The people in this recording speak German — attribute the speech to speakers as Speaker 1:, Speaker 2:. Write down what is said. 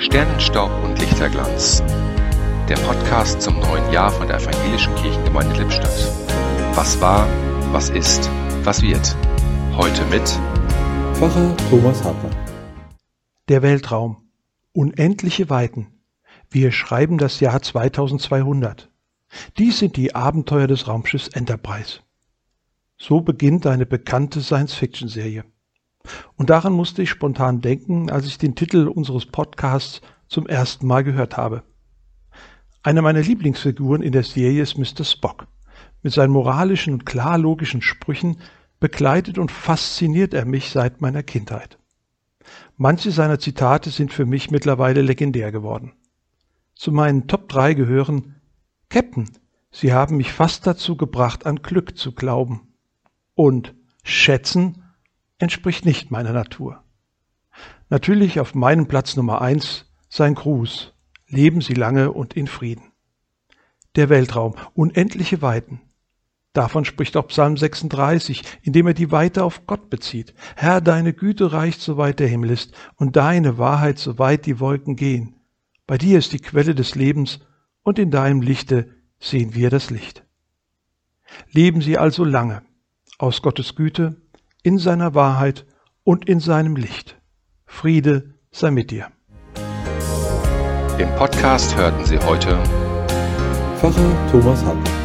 Speaker 1: Sternenstaub und Lichterglanz. Der Podcast zum neuen Jahr von der Evangelischen Kirchengemeinde Lippstadt. Was war, was ist, was wird. Heute mit
Speaker 2: Pfarrer Thomas Hartmann.
Speaker 3: Der Weltraum. Unendliche Weiten. Wir schreiben das Jahr 2200. Dies sind die Abenteuer des Raumschiffs Enterprise. So beginnt eine bekannte Science-Fiction-Serie. Und daran musste ich spontan denken, als ich den Titel unseres Podcasts zum ersten Mal gehört habe. Eine meiner Lieblingsfiguren in der Serie ist Mr. Spock. Mit seinen moralischen und klar logischen Sprüchen begleitet und fasziniert er mich seit meiner Kindheit. Manche seiner Zitate sind für mich mittlerweile legendär geworden. Zu meinen Top 3 gehören Captain, Sie haben mich fast dazu gebracht, an Glück zu glauben. Und schätzen entspricht nicht meiner Natur. Natürlich auf meinem Platz Nummer eins sein Gruß. Leben Sie lange und in Frieden. Der Weltraum, unendliche Weiten. Davon spricht auch Psalm 36, indem er die Weite auf Gott bezieht. Herr, deine Güte reicht, soweit der Himmel ist, und deine Wahrheit, soweit die Wolken gehen. Bei dir ist die Quelle des Lebens, und in deinem Lichte sehen wir das Licht. Leben Sie also lange, aus Gottes Güte, in seiner Wahrheit und in seinem Licht. Friede sei mit dir.
Speaker 1: Im Podcast hörten Sie heute
Speaker 2: Pfarrer Thomas Hartmann.